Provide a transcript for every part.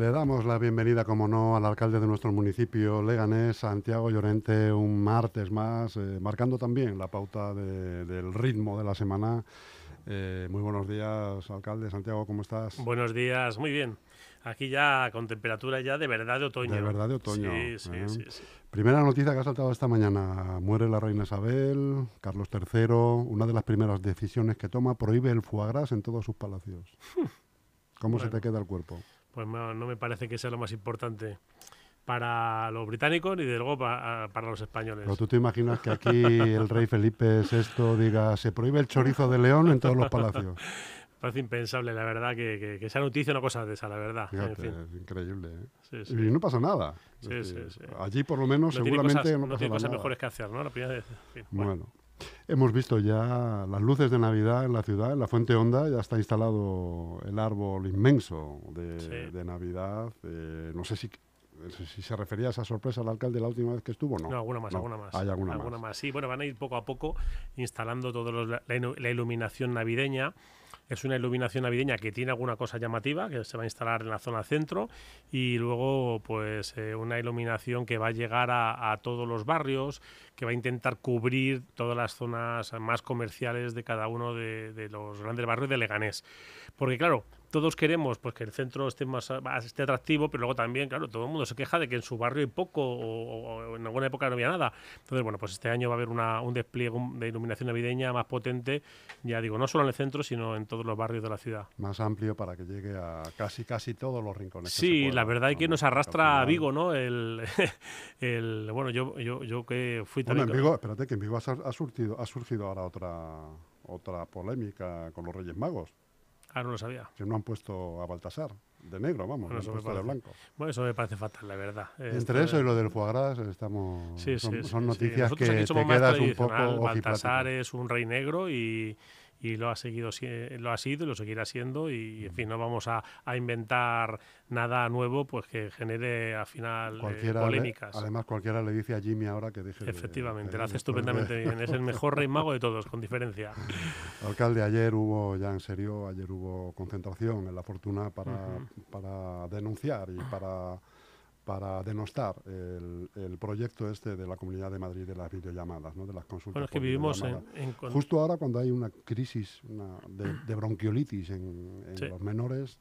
Le damos la bienvenida, como no, al alcalde de nuestro municipio, Leganés, Santiago Llorente, un martes más, eh, marcando también la pauta del ritmo de la semana. Eh, muy buenos días, alcalde. Santiago, ¿cómo estás? Buenos días, muy bien. Aquí ya con temperatura ya de verdad de otoño. De verdad de otoño. Sí, sí, ¿eh? sí, Primera noticia que ha saltado esta mañana. Muere la reina Isabel, Carlos III. Una de las primeras decisiones que toma prohíbe el foie gras en todos sus palacios. ¿Cómo se te queda el cuerpo? Pues no, me parece que sea lo más importante para los británicos ni de luego para, los españoles. Pero tú te imaginas que aquí el rey Felipe VI diga se prohíbe el chorizo de león en todos los palacios. Parece impensable, la verdad, que, que, sea noticia una cosa de esa, la verdad. Es increíble. ¿eh? Y no pasa nada. allí, por lo menos, seguramente no, tiene cosas mejores que hacer, ¿no? La primera bueno. Hemos visto ya las luces de Navidad en la ciudad, en la Fuente Honda ya está instalado el árbol inmenso de, Navidad. Eh, no sé si si se refería a esa sorpresa al alcalde la última vez que estuvo, ¿no? No, alguna más, alguna más. Hay alguna, más. Sí, bueno, van a ir poco a poco instalando toda la, iluminación navideña. Es una iluminación navideña que tiene alguna cosa llamativa, que se va a instalar en la zona centro, y luego pues eh, una iluminación que va a llegar a, todos los barrios, que va a intentar cubrir todas las zonas más comerciales de cada uno de, de los grandes barrios de Leganés. Porque claro, todos queremos pues que el centro esté más, esté atractivo, pero luego también, claro, todo el mundo se queja de que en su barrio hay poco o, en alguna época no había nada. Entonces, bueno, pues este año va a haber una, un despliegue de iluminación navideña más potente, ya digo, no solo en el centro, sino en todos los barrios de la ciudad. Más amplio para que llegue a casi casi todos los rincones. Sí, la verdad es que nos arrastra a Vigo, ¿no? El, el, bueno, yo, yo, yo que fui también... Bueno, en Vigo, espérate, que en Vigo ha, surgido, ha surgido ahora otra, otra polémica con los Reyes Magos. Ah, no lo sabía. Que no han puesto a Baltasar de negro, vamos, no puesto de blanco. Bueno, eso me parece fatal, la verdad. Entre eso y lo del foie gras estamos, son, noticias que te quedas un poco Baltasar es un rey negro y, y lo ha seguido lo ha sido y lo seguirá siendo y en fin no vamos a, a inventar nada nuevo pues que genere al final eh, polémicas. además cualquiera le dice a Jimmy ahora que deje efectivamente lo hace estupendamente bien. Es el mejor rey mago de todos con diferencia. Alcalde ayer hubo ya en serio ayer hubo concentración en la fortuna para, para denunciar y para para denostar el, proyecto este de la Comunidad de Madrid de las videollamadas, ¿no? de las consultas. Bueno, es que vivimos en, Justo ahora cuando hay una crisis de, bronquiolitis en, los menores,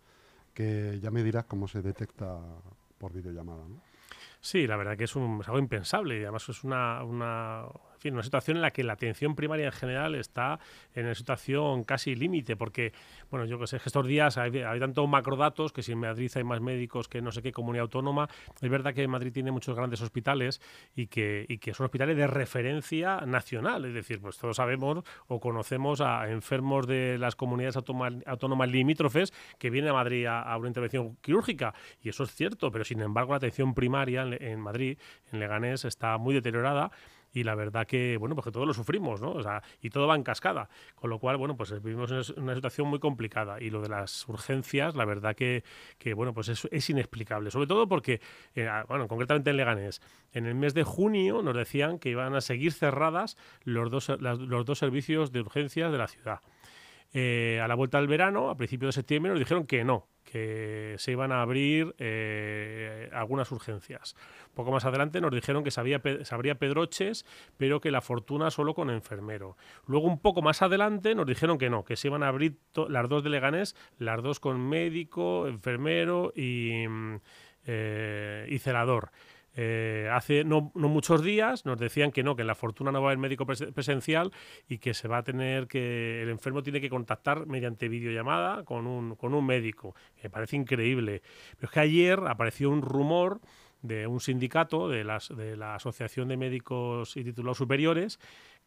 que ya me dirás cómo se detecta por videollamada. ¿no? Sí, la verdad que es, un, algo impensable y además es una, una fin, una situación en la que la atención primaria en general está en una situación casi límite, porque, bueno, yo que sé, estos días hay, hay tantos macrodatos que si en Madrid hay más médicos que no sé qué comunidad autónoma, es verdad que Madrid tiene muchos grandes hospitales y que, y que son hospitales de referencia nacional, es decir, pues todos sabemos o conocemos a enfermos de las comunidades autónomas limítrofes que vienen a Madrid a, una intervención quirúrgica, y eso es cierto, pero sin embargo la atención primaria en, en Madrid, en Leganés, está muy deteriorada y la verdad que, bueno, pues que todos lo sufrimos, ¿no? O sea, y todo va en cascada, con lo cual, bueno, pues vivimos una situación muy complicada y lo de las urgencias, la verdad que, que bueno, pues es, es inexplicable, sobre todo porque, eh, bueno, concretamente en Leganés, en el mes de junio nos decían que iban a seguir cerradas los dos, los dos servicios de urgencias de la ciudad. Eh, a la vuelta del verano, a principios de septiembre, nos dijeron que no, que se iban a abrir eh, algunas urgencias. Poco más adelante nos dijeron que se, habría pedroches, pero que la fortuna solo con enfermero. Luego, un poco más adelante, nos dijeron que no, que se iban a abrir las dos de Leganés, las dos con médico, enfermero y, mm, eh, y celador. Eh, hace no, muchos días nos decían que no, que en la fortuna no va a haber médico presencial y que se va a tener que, el enfermo tiene que contactar mediante videollamada con un, con un médico. Me parece increíble. Pero es que ayer apareció un rumor de un sindicato de, las, de la Asociación de Médicos y Titulados Superiores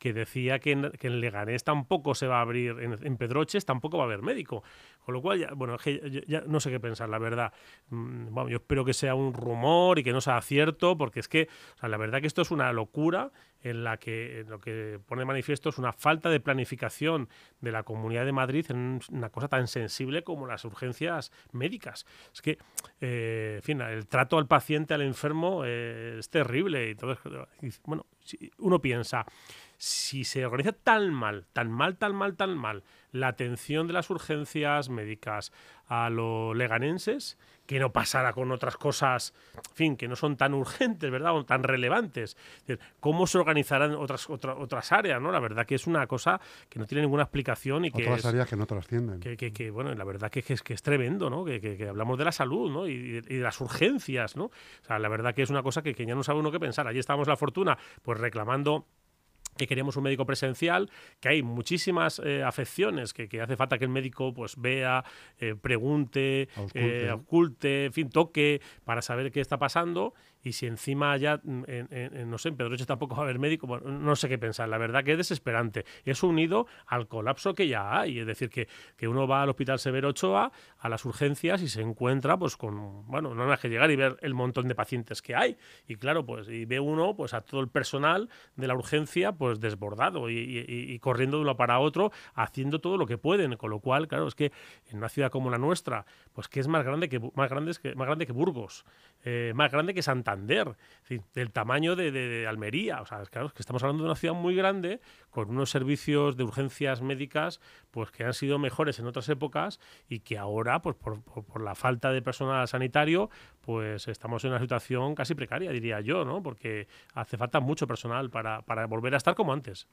que decía que en, que en, Leganés tampoco se va a abrir, en, Pedroches tampoco va a haber médico. Con lo cual, ya, bueno, ya, no sé qué pensar, la verdad. Mm, bueno, yo espero que sea un rumor y que no sea cierto, porque es que, la verdad que esto es una locura en la que lo que pone manifiesto es una falta de planificación de la Comunidad de Madrid en una cosa tan sensible como las urgencias médicas. Es que, eh, en fin, el trato al paciente, al enfermo, eh, es terrible. Y todo, bueno, uno piensa, si se organiza tan mal, tan mal, tan mal, tan mal la atención de las urgencias médicas a los leganenses, que no pasara con otras cosas, en fin, que no son tan urgentes, ¿verdad? O tan relevantes. ¿Cómo se organizarán otras, otras áreas, ¿no? La verdad que es una cosa que no tiene ninguna explicación y que Otras áreas que no trascienden. Que, que, bueno, la verdad que, es, que es tremendo, ¿no? Que, hablamos de la salud, ¿no? Y, de las urgencias, ¿no? O sea, la verdad que es una cosa que, ya no sabe uno qué pensar. Allí estábamos la fortuna, pues reclamando que queríamos un médico presencial, que hay muchísimas eh, afecciones que, hace falta que el médico pues vea, eh, pregunte, eh, oculte, en fin, toque para saber qué está pasando y si encima ya, mm, en, no sé, en Pedroche tampoco va a haber médico, bueno, no sé qué pensar. La verdad que es desesperante. Es unido al colapso que ya hay. Es decir, que, que uno va al Hospital Severo Ochoa, a las urgencias y se encuentra pues con, bueno, no hay que llegar y ver el montón de pacientes que hay. Y claro, pues y ve uno pues a todo el personal de la urgencia pues desbordado y, corriendo de uno para otro, haciendo todo lo que pueden. Con lo cual, claro, es que en una ciudad como la nuestra, pues que es más grande que, más grande que, más grande que Burgos, eh, más grande que Santa del tamaño de, Almería. O sea, claro, que estamos hablando de una ciudad muy grande con unos servicios de urgencias médicas pues que han sido mejores en otras épocas y que ahora, pues por, la falta de personal sanitario, pues estamos en una situación casi precaria, diría yo, ¿no? Porque hace falta mucho personal para, volver a estar como antes.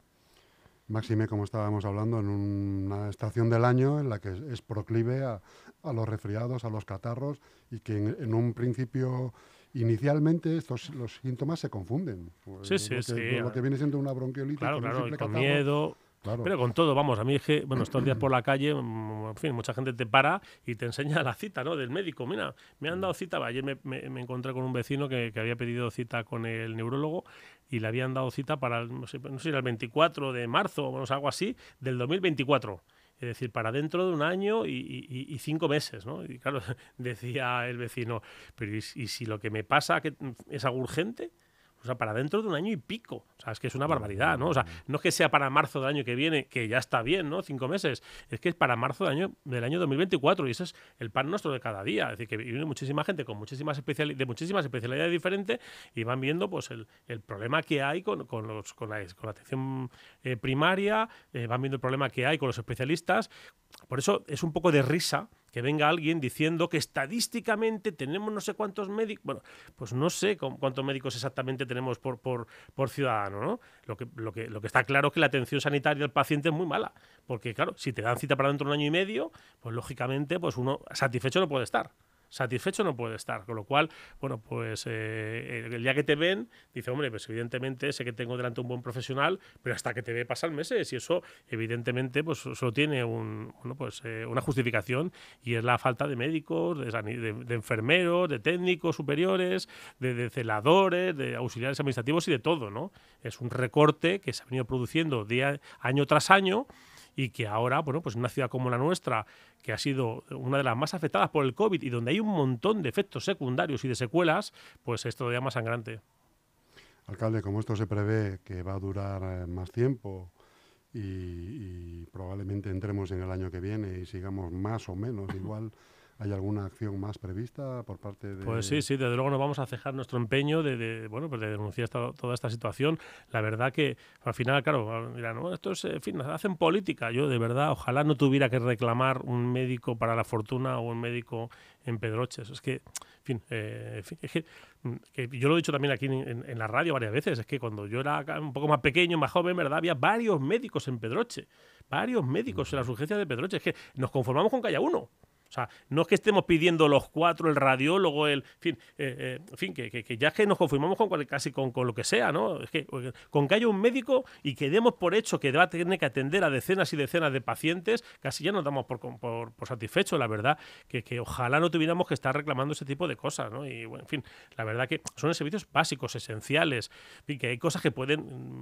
Máxime, como estábamos hablando, en una estación del año en la que es proclive a los resfriados, a los catarros y que en un principio inicialmente estos los síntomas se confunden. Sí, sí, lo sí. Lo que viene siendo una bronquiolitis. Claro, claro, con miedo. Pero con todo, vamos, a mí es que, bueno, estos días por la calle, mm, en fin, mucha gente te para y te enseña la cita, ¿no? Del médico. Mira, me han dado cita. Ayer me, me, encontré con un vecino que, que, había pedido cita con el neurólogo y le habían dado cita para, no sé, no sé era el 24 de marzo o algo así, del 2024 es decir, para dentro de un año y, cinco meses, ¿no? Y claro, decía el vecino, pero ¿y, si lo que me pasa que es algo urgente? O sea, para dentro de un año y pico. O sea, es que es una barbaridad, ¿no? O sea, no es que sea para marzo del año que viene, que ya está bien, ¿no? Cinco meses. Es que es para marzo del año, del año 2024 y ese es el pan nuestro de cada día. Es decir, que viene muchísima gente con muchísimas especialidades, de muchísimas especialidades diferentes y van viendo, pues, el, problema que hay con, los, con, la, con la atención eh, primaria, eh, van viendo el problema que hay con los especialistas. Por eso es un poco de risa que venga alguien diciendo que estadísticamente tenemos no sé cuántos médicos. Bueno, pues no sé cuántos médicos exactamente tenemos por, por, por ciudadano, ¿no? Lo que, lo, que, lo que está claro es que la atención sanitaria del paciente es muy mala. Porque, claro, si te dan cita para dentro de un año y medio, pues lógicamente, pues uno satisfecho no puede estar satisfecho no puede estar. Con lo cual, bueno, pues eh, el día que te ven, dice, hombre, pues evidentemente sé que tengo delante un buen profesional, pero hasta que te ve pasan meses y eso evidentemente pues solo tiene un, bueno, pues, eh, una justificación y es la falta de médicos, de, enfermeros, de técnicos superiores, de, celadores, de auxiliares administrativos y de todo, ¿no? Es un recorte que se ha venido produciendo día, año tras año y que ahora, bueno, pues en una ciudad como la nuestra, que ha sido una de las más afectadas por el COVID y donde hay un montón de efectos secundarios y de secuelas, pues es todavía más sangrante. Alcalde, como esto se prevé que va a durar eh, más tiempo y, y probablemente entremos en el año que viene y sigamos más o menos igual ¿Hay alguna acción más prevista por parte de...? Pues sí, sí, desde luego nos vamos a cejar nuestro empeño de, bueno, pues de denunciar toda esta situación. La verdad que al final, claro, dirán, no, esto es, en fin, hacen política. Yo de verdad, ojalá no tuviera que reclamar un médico para la fortuna o un médico en Pedroches. Es que, en fin, eh, es mm, que, yo lo he dicho también aquí en, la radio varias veces, es que cuando yo era un poco más pequeño, más joven, ¿verdad? Había varios médicos en Pedroche, varios médicos en las urgencias de Pedroche. Es que nos conformamos con que haya uno. O sea, no es que estemos pidiendo los cuatro, el radiólogo, el. En fin, eh, eh, fin que, que, ya que nos confirmamos con casi con, con, lo que sea, ¿no? Es que con que haya un médico y que demos por hecho que va a tener que atender a decenas y decenas de pacientes, casi ya nos damos por, por, por satisfecho, la verdad, que, que, ojalá no tuviéramos que estar reclamando ese tipo de cosas, ¿no? Y bueno, en fin, la verdad que son servicios básicos, esenciales, en fin, que hay cosas que pueden,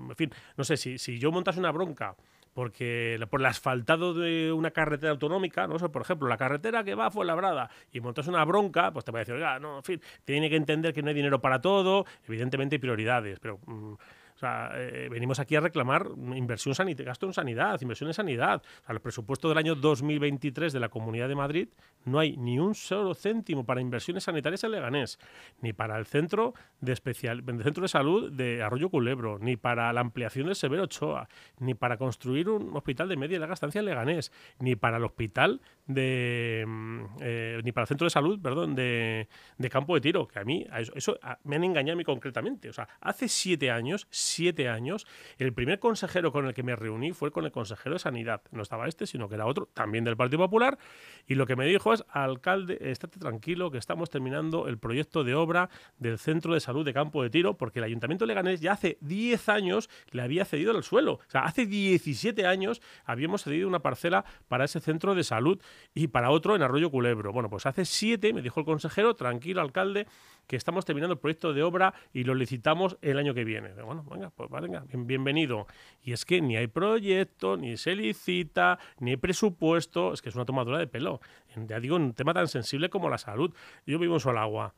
en fin, no sé, si, si yo montas una bronca porque por el asfaltado de una carretera autonómica, no sé, por ejemplo, la carretera que va a Fuenlabrada y montas una bronca, pues te va a decir, oiga, no, en fin, tiene que entender que no hay dinero para todo, evidentemente hay prioridades, pero mm, O sea, eh, venimos aquí a reclamar inversión gasto en sanidad, inversión en sanidad. O sea, el presupuesto del año 2023 de la Comunidad de Madrid no hay ni un solo céntimo para inversiones sanitarias en Leganés, ni para el centro de especial, el centro de salud de Arroyo Culebro, ni para la ampliación del Severo Ochoa, ni para construir un hospital de media y larga estancia en Leganés, ni para el hospital de mm, eh, ni para el centro de salud, perdón, de, campo de tiro, que a mí eso, me han engañado a mí concretamente. O sea, hace siete años, siete años, el primer consejero con el que me reuní fue con el consejero de Sanidad. No estaba este, sino que era otro, también del Partido Popular, y lo que me dijo es, alcalde, estate tranquilo que estamos terminando el proyecto de obra del centro de salud de campo de tiro, porque el Ayuntamiento de Leganés ya hace 10 años le había cedido el suelo. O sea, hace 17 años habíamos cedido una parcela para ese centro de salud y para otro en Arroyo Culebro. Bueno, pues hace siete, me dijo el consejero, tranquilo, alcalde, que estamos terminando el proyecto de obra y lo licitamos el año que viene. Bueno, venga, pues venga, bienvenido. Y es que ni hay proyecto, ni se licita, ni hay presupuesto, es que es una tomadura de pelo. Ya digo, un tema tan sensible como la salud. Yo vivo en Solagua.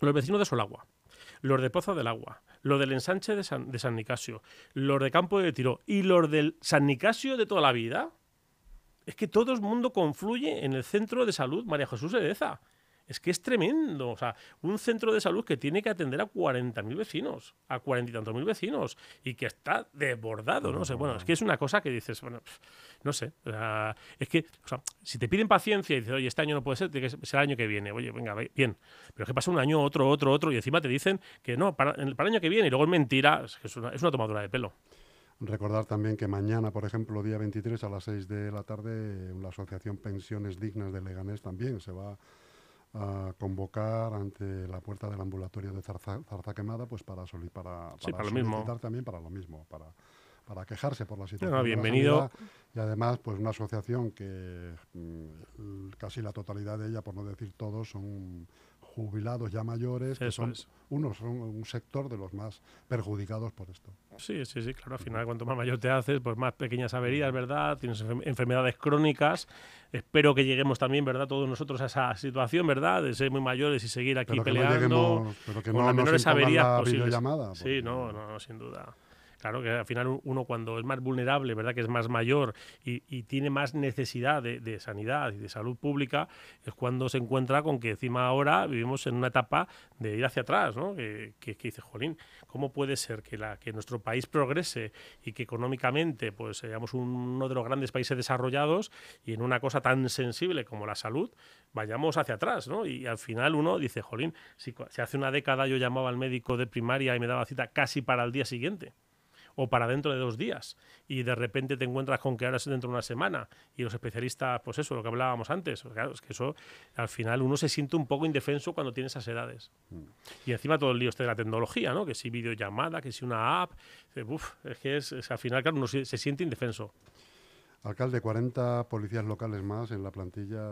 Los vecinos de Solagua los de Pozo del Agua, los del ensanche de San, de San Nicasio, los de Campo de Tiro y los del San Nicasio de toda la vida, es que todo el mundo confluye en el centro de salud María Jesús Edeza. Es que es tremendo. O sea, un centro de salud que tiene que atender a 40.000 vecinos, a cuarenta y tantos mil vecinos, y que está desbordado, ¿no? sé, bueno, es que es una cosa que dices, bueno, no sé. es que, o sea, si te piden paciencia y dices, oye, este año no puede ser, tiene que ser el año que viene. Oye, venga, bien. Pero es que pasa un año, otro, otro, otro, y encima te dicen que no, para, el año que viene, y luego es mentira, es, que es, una, es una tomadura de pelo. Recordar también que mañana, por ejemplo, día 23 a las 6 de la tarde, la Asociación Pensiones Dignas de Leganés también se va a convocar ante la puerta del ambulatorio de Zarza, Quemada pues para, para, para, solicitar también para lo mismo, para, para quejarse por la situación. bienvenido. y además, pues una asociación que mm, casi la totalidad de ella, por no decir todos, son jubilados ya mayores, que son unos son un sector de los más perjudicados por esto. Sí, sí, sí, claro. Al final, cuanto más mayor te haces, pues más pequeñas averías, ¿verdad? Tienes enfermedades crónicas. Espero que lleguemos también, ¿verdad? Todos nosotros a esa situación, ¿verdad? De ser muy mayores y seguir aquí peleando pero que con las menores averías posibles. Sí, no, no, sin duda. Claro que al final uno cuando es más vulnerable, ¿verdad? Que es más mayor y, tiene más necesidad de, sanidad y de salud pública, es cuando se encuentra con que encima ahora vivimos en una etapa de ir hacia atrás, ¿no? Que, que, dice, Jolín, ¿cómo puede ser que, la, que nuestro país progrese y que económicamente pues seamos uno de los grandes países desarrollados y en una cosa tan sensible como la salud vayamos hacia atrás, ¿no? Y al final uno dice, Jolín, si, si hace una década yo llamaba al médico de primaria y me daba cita casi para el día siguiente o para dentro de dos días y de repente te encuentras con que ahora es dentro de una semana y los especialistas, pues eso, lo que hablábamos antes, claro, es que eso al final uno se siente un poco indefenso cuando tiene esas edades. Mm. Y encima todo el lío este de la tecnología, ¿no? Que si videollamada, que si una app, es que es, al final, claro, uno se, se siente indefenso. Alcalde, 40 policías locales más en la plantilla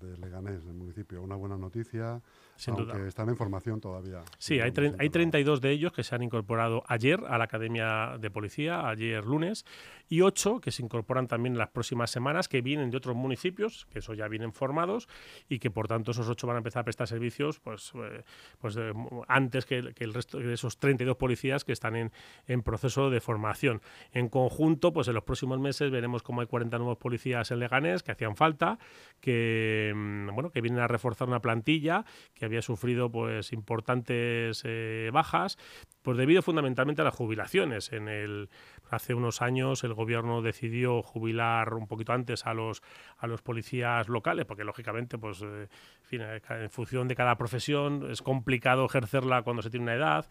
de Leganés, del municipio. Una buena noticia. Sin aunque están en formación todavía. Sí, hay, hay 32 de ellos que se han incorporado ayer a la Academia de Policía, ayer lunes, y 8 que se incorporan también en las próximas semanas, que vienen de otros municipios, que eso ya vienen formados, y que por tanto esos 8 van a empezar a prestar servicios pues, eh, pues eh, antes que, el resto de esos 32 policías que están en, en proceso de formación. En conjunto, pues en los próximos meses veremos cómo hay 40 nuevos policías en Leganés que hacían falta, que, mm, bueno, que vienen a reforzar una plantilla, que había sufrido pues importantes eh, bajas, pues debido fundamentalmente a las jubilaciones. En el, hace unos años el gobierno decidió jubilar un poquito antes a los, a los policías locales, porque lógicamente, pues, eh, en, en función de cada profesión es complicado ejercerla cuando se tiene una edad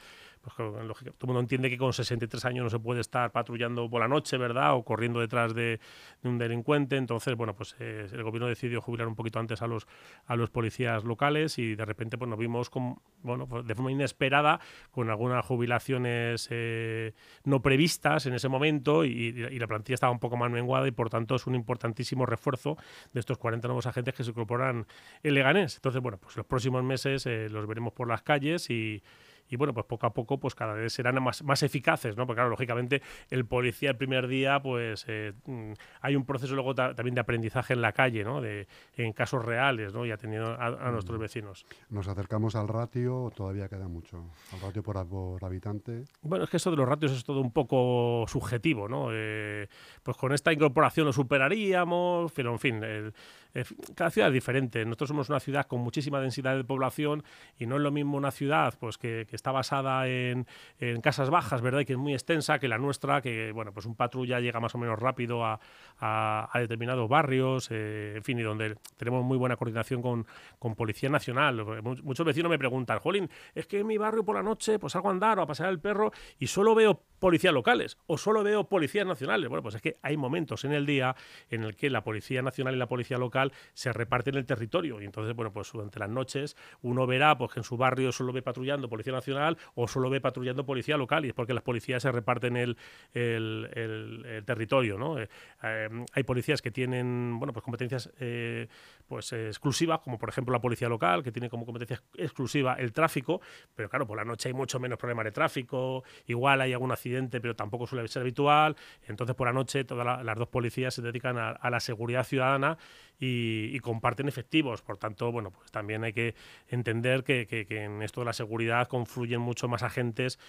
pues, todo el mundo entiende que con 63 años no se puede estar patrullando por la noche, ¿verdad? O corriendo detrás de, un delincuente. Entonces, bueno, pues eh, el gobierno decidió jubilar un poquito antes a los, a los policías locales y de repente pues, nos vimos con, bueno, pues, de forma inesperada con algunas jubilaciones eh, no previstas en ese momento y, la plantilla estaba un poco más menguada y por tanto es un importantísimo refuerzo de estos 40 nuevos agentes que se incorporan en Leganés. Entonces, bueno, pues los próximos meses eh, los veremos por las calles y y bueno, pues poco a poco pues cada vez serán más, más eficaces, ¿no? Porque claro, lógicamente el policía el primer día pues eh, mm, hay un proceso luego también de aprendizaje en la calle, ¿no? De, en casos reales, ¿no? Y atendiendo a, nuestros mm. vecinos. Nos acercamos al ratio, todavía queda mucho. Al ratio por, habitante. Bueno, es que eso de los ratios es todo un poco subjetivo, ¿no? Eh, pues con esta incorporación lo superaríamos, pero en fin, el, cada ciudad es diferente. Nosotros somos una ciudad con muchísima densidad de población y no es lo mismo una ciudad pues que, está basada en, casas bajas, ¿verdad? Y que es muy extensa que la nuestra, que bueno, pues un patrulla llega más o menos rápido a, determinados barrios, eh, en fin, y donde tenemos muy buena coordinación con, Policía Nacional. Muchos vecinos me preguntan, Jolín, es que en mi barrio por la noche pues salgo a andar o a pasear el perro y solo veo policías locales o solo veo policías nacionales. Bueno, pues es que hay momentos en el día en el que la Policía Nacional y la Policía Local se reparten el territorio. Y entonces, bueno, pues durante las noches uno verá pues, que en su barrio solo ve patrullando Policía Nacional o solo ve patrullando Policía Local. Y es porque las policías se reparten el, el, territorio, ¿no? Eh, eh, hay policías que tienen, bueno, pues competencias eh, pues exclusivas, como por ejemplo la Policía Local, que tiene como competencia exclusiva el tráfico, pero claro, por la noche hay mucho menos problemas de tráfico, igual hay algún accidente, pero tampoco suele ser habitual. Entonces, por la noche, todas las dos policías se dedican a la seguridad ciudadana y, comparten efectivos. Por tanto, bueno, pues también hay que entender que, en esto de la seguridad confluyen mucho más agentes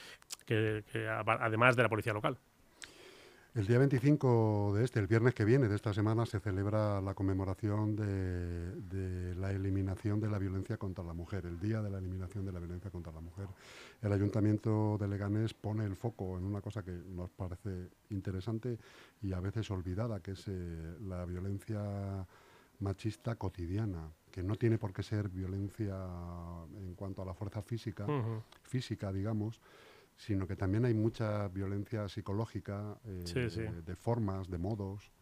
que, además de la policía local. El día 25 de este, el viernes que viene de esta semana, se celebra la conmemoración de, la eliminación de la violencia contra la mujer, el día de la eliminación de la violencia contra la mujer. El Ayuntamiento de Leganés pone el foco en una cosa que nos parece interesante y a veces olvidada, que es eh, la violencia machista cotidiana, que no tiene por qué ser violencia en cuanto a la fuerza física, física, digamos, sino que también hay mucha violencia psicológica eh, De, formas, de modos,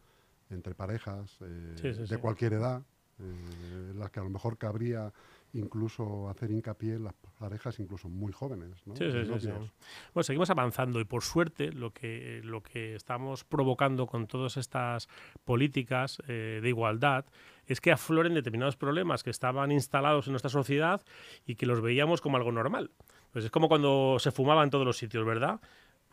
entre parejas, eh, de cualquier edad, eh, en las que a lo mejor cabría incluso hacer hincapié en las parejas incluso muy jóvenes. ¿no? Sí, sí, sí, Bueno, seguimos avanzando y por suerte lo que, lo que estamos provocando con todas estas políticas eh, de igualdad es que afloren determinados problemas que estaban instalados en nuestra sociedad y que los veíamos como algo normal. Pues es como cuando se fumaba en todos los sitios, ¿verdad?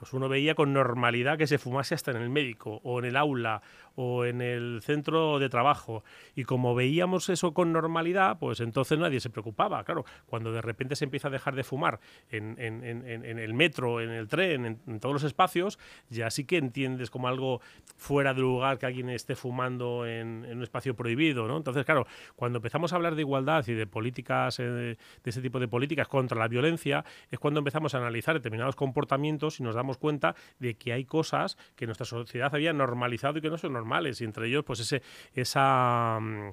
pues uno veía con normalidad que se fumase hasta en el médico o en el aula o en el centro de trabajo. Y como veíamos eso con normalidad, pues entonces nadie se preocupaba. Claro, cuando de repente se empieza a dejar de fumar en, el metro, en el tren, en, todos los espacios, ya sí que entiendes como algo fuera de lugar que alguien esté fumando en, un espacio prohibido. ¿no? Entonces, claro, cuando empezamos a hablar de igualdad y de políticas, eh, de ese tipo de políticas contra la violencia, es cuando empezamos a analizar determinados comportamientos y nos damos cuenta de que hay cosas que nuestra sociedad había normalizado y que no son y entre ellos, pues ese, esa, mm,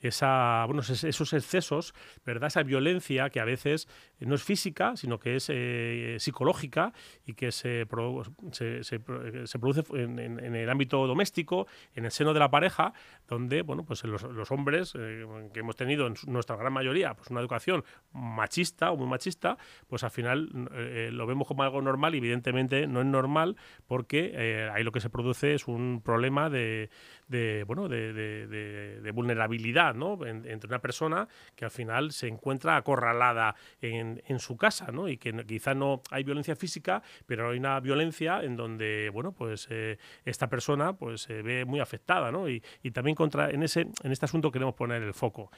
esa, bueno, esos excesos, ¿verdad? Esa violencia que a veces no es física, sino que es eh, psicológica y que se, produce en, el ámbito doméstico, en el seno de la pareja, donde, bueno, pues los, hombres eh, que hemos tenido en nuestra gran mayoría, pues una educación machista o muy machista, pues al final eh, lo vemos como algo normal y evidentemente no es normal porque ahí lo que se produce es un problema de, de bueno, de, de, vulnerabilidad ¿no? entre una persona que al final se encuentra acorralada en, en su casa ¿no? y que quizá no hay violencia física, pero hay una violencia en donde bueno, pues, eh, esta persona pues, se ve muy afectada. ¿no? Y, y, también contra, en, ese, en este asunto queremos poner el foco.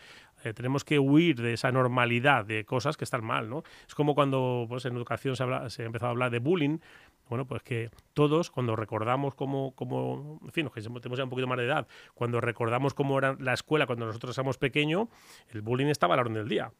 Eh, tenemos que huir de esa normalidad de cosas que están mal. ¿no? Es como cuando pues, en educación se, se ha empezado a hablar de bullying, bueno, pues que todos, cuando recordamos cómo, cómo en fin, que tenemos ya un poquito más de edad, cuando recordamos cómo era la escuela cuando nosotros éramos pequeños, el bullying estaba a la orden del día.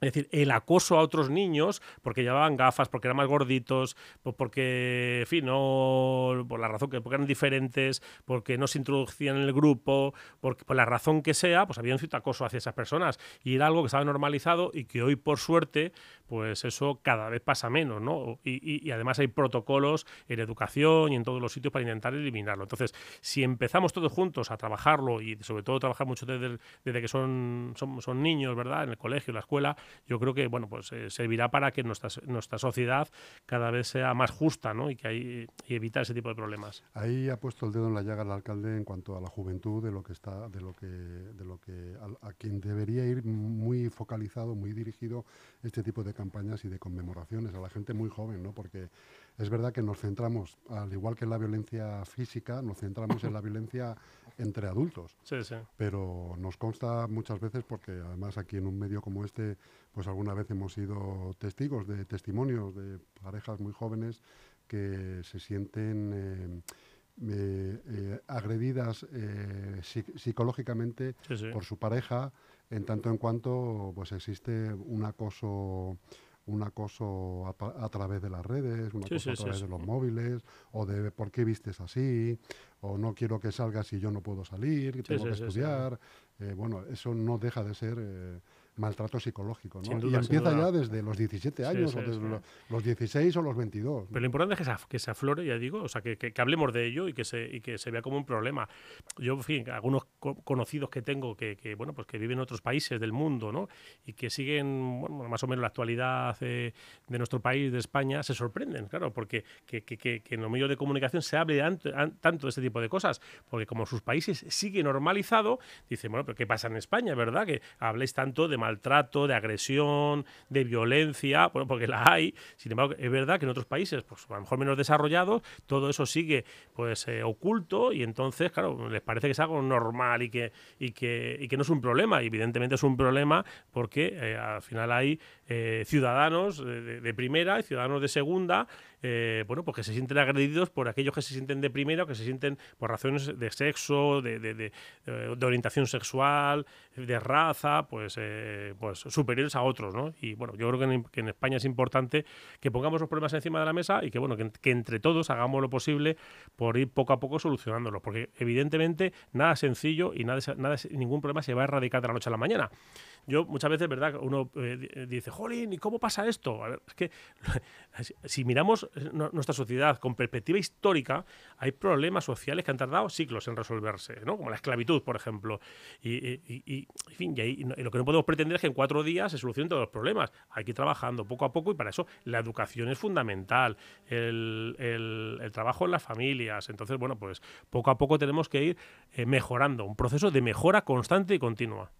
Es decir, el acoso a otros niños porque llevaban gafas, porque eran más gorditos, porque, en no, por la razón que porque eran diferentes, porque no se introducían en el grupo, porque, por la razón que sea, pues había un cierto acoso hacia esas personas. Y era algo que estaba normalizado y que hoy, por suerte, pues eso cada vez pasa menos, ¿no? Y, además hay protocolos en educación y en todos los sitios para intentar eliminarlo. Entonces, si empezamos todos juntos a trabajarlo y sobre todo trabajar mucho desde, desde que son, son, son niños, ¿verdad? En el colegio, en la escuela, yo creo que bueno pues eh, servirá para que nuestra, nuestra sociedad cada vez sea más justa ¿no? y que hay, y evitar ese tipo de problemas. Ahí ha puesto el dedo en la llaga el alcalde en cuanto a la juventud de lo que está, de lo que, de lo que a, quien debería ir muy focalizado, muy dirigido este tipo de campañas y de conmemoraciones a la gente muy joven, ¿no? Porque es verdad que nos centramos, al igual que en la violencia física, nos centramos en la violencia entre adultos. Sí, sí. Pero nos consta muchas veces, porque además aquí en un medio como este, pues alguna vez hemos sido testigos de testimonios de parejas muy jóvenes que se sienten eh, eh, eh, agredidas psicológicamente por su pareja, en tanto en cuanto pues existe un acoso un acoso a, través de las redes, un acoso a través de los móviles, o de por qué vistes así, o no quiero que salgas y yo no puedo salir, tengo que estudiar. bueno, eso no deja de ser maltrato psicológico. ¿no? y empieza ya desde los 17 años, o desde los 16 o los 22. Pero lo importante es que se, que se aflore, ya digo, o sea, que, que, hablemos de ello y que, se, y que se vea como un problema. Yo, en fin, algunos conocidos que tengo que, que, bueno, pues que viven en otros países del mundo ¿no? y que siguen bueno, más o menos la actualidad de nuestro país, de España, se sorprenden, claro, porque que, que, en los medios de comunicación se hable tanto de este tipo de cosas, porque como sus países sigue normalizado, dicen, bueno, pero ¿qué pasa en España, verdad? Que habléis tanto de maltrato, de agresión, de violencia, bueno, porque la hay. Sin embargo, es verdad que en otros países, pues a lo mejor menos desarrollados, todo eso sigue pues eh, oculto y entonces, claro, les parece que es algo normal y que, y que, y que no es un problema. Evidentemente es un problema porque eh, al final hay eh, ciudadanos de, primera y ciudadanos de segunda eh, bueno, pues que se sienten agredidos por aquellos que se sienten de primera o que se sienten por razones de sexo, de, de, de, orientación sexual, de raza, pues, eh, pues superiores a otros, ¿no? Y bueno, yo creo que en, España es importante que pongamos los problemas encima de la mesa y que, bueno, que, entre todos hagamos lo posible por ir poco a poco solucionándolos, porque evidentemente nada sencillo y nada, nada, ningún problema se va a erradicar de la noche a la mañana. Yo muchas veces, ¿verdad? Uno eh, dice, jolín, ¿y cómo pasa esto? A ver, es que si miramos nuestra sociedad con perspectiva histórica, hay problemas sociales que han tardado siglos en resolverse, ¿no? Como la esclavitud, por ejemplo. Y, en fin, y, lo que no podemos pretender es que en cuatro días se solucionen todos los problemas. Hay que ir trabajando poco a poco y para eso la educación es fundamental, el, trabajo en las familias. Entonces, bueno, pues poco a poco tenemos que ir eh, mejorando, un proceso de mejora constante y continua.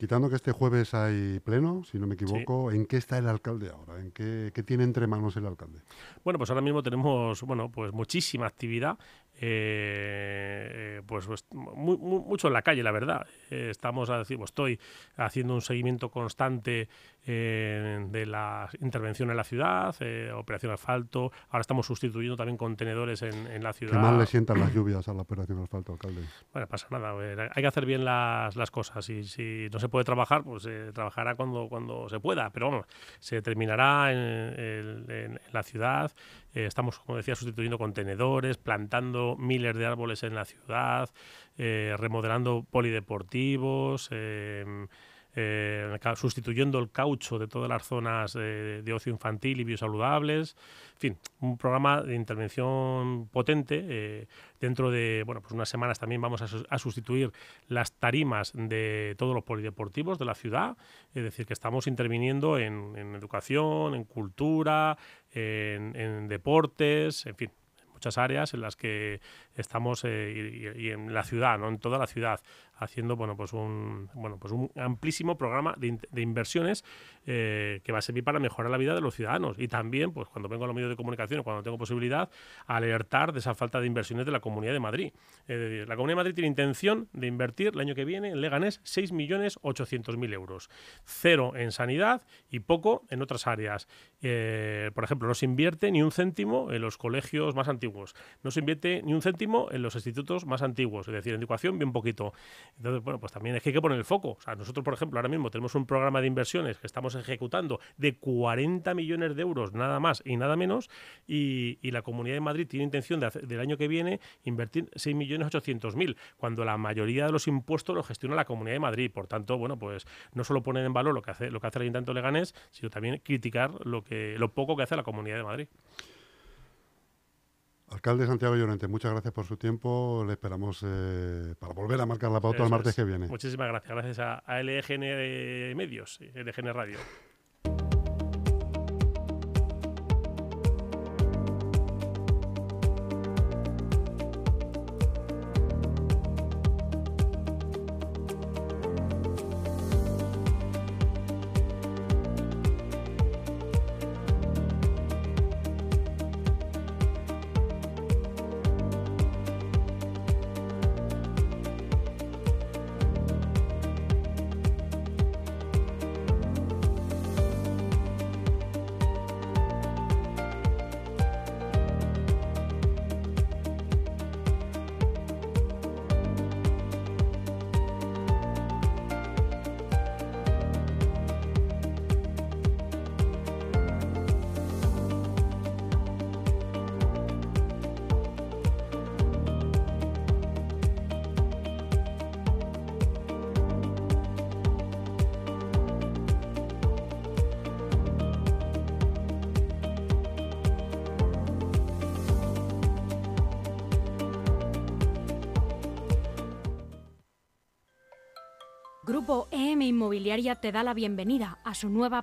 Quitando que este jueves hay pleno, si no me equivoco, ¿en qué está el alcalde ahora? ¿En qué, qué, tiene entre manos el alcalde? Bueno, pues ahora mismo tenemos bueno, pues muchísima actividad eh, pues, pues mucho en la calle, la verdad. Eh, estamos, pues, estoy haciendo un seguimiento constante eh, de la intervención en la ciudad, operación asfalto. Ahora estamos sustituyendo también contenedores en, la ciudad. ¿Qué mal le sientan las lluvias a la operación asfalto, alcalde? Bueno, pasa nada. hay que hacer bien las, las cosas y si no se puede trabajar, pues se trabajará cuando, cuando se pueda. Pero vamos, se terminará en, en la ciudad. Estamos, como decía, sustituyendo contenedores, plantando miles de árboles en la ciudad, eh, remodelando polideportivos, em, eh, sustituyendo el caucho de todas las zonas de, ocio infantil y biosaludables. En fin, un programa de intervención potente. Eh, dentro de bueno, pues unas semanas también vamos a, sustituir las tarimas de todos los polideportivos de la ciudad. Es decir, que estamos interviniendo en, educación, en cultura, en deportes, en fin, muchas áreas en las que estamos eh, y, en la ciudad, ¿no? en toda la ciudad, haciendo bueno, pues un, bueno, pues un amplísimo programa de, inversiones eh, que va a servir para mejorar la vida de los ciudadanos. Y también, pues cuando vengo a los medios de comunicación o cuando tengo posibilidad, alertar de esa falta de inversiones de la Comunidad de Madrid. la Comunidad de Madrid tiene intención de invertir el año que viene en Leganés 6.800.000 euros. Cero en sanidad y poco en otras áreas. Eh, por ejemplo, no se invierte ni un céntimo en los colegios más antiguos. No se invierte ni un céntimo en los institutos más antiguos, es decir, en educación bien poquito. Entonces, bueno, pues también es que hay que poner el foco. O sea, nosotros, por ejemplo, ahora mismo tenemos un programa de inversiones que estamos ejecutando de 40 millones de euros, nada más y nada menos, y, la Comunidad de Madrid tiene intención de del año que viene invertir 6.800.000, cuando la mayoría de los impuestos los gestiona la Comunidad de Madrid. Por tanto, bueno, pues no solo poner en valor lo que hace, lo que hace el Ayuntamiento Leganés, sino también criticar lo, que, lo poco que hace la Comunidad de Madrid. Alcalde Santiago Llorente, muchas gracias por su tiempo. Le esperamos eh, para volver a marcar la pauta el martes que viene. Muchísimas gracias. Gracias a, a LGN Medios, LGN Radio. Inmobiliaria te da la bienvenida a su nueva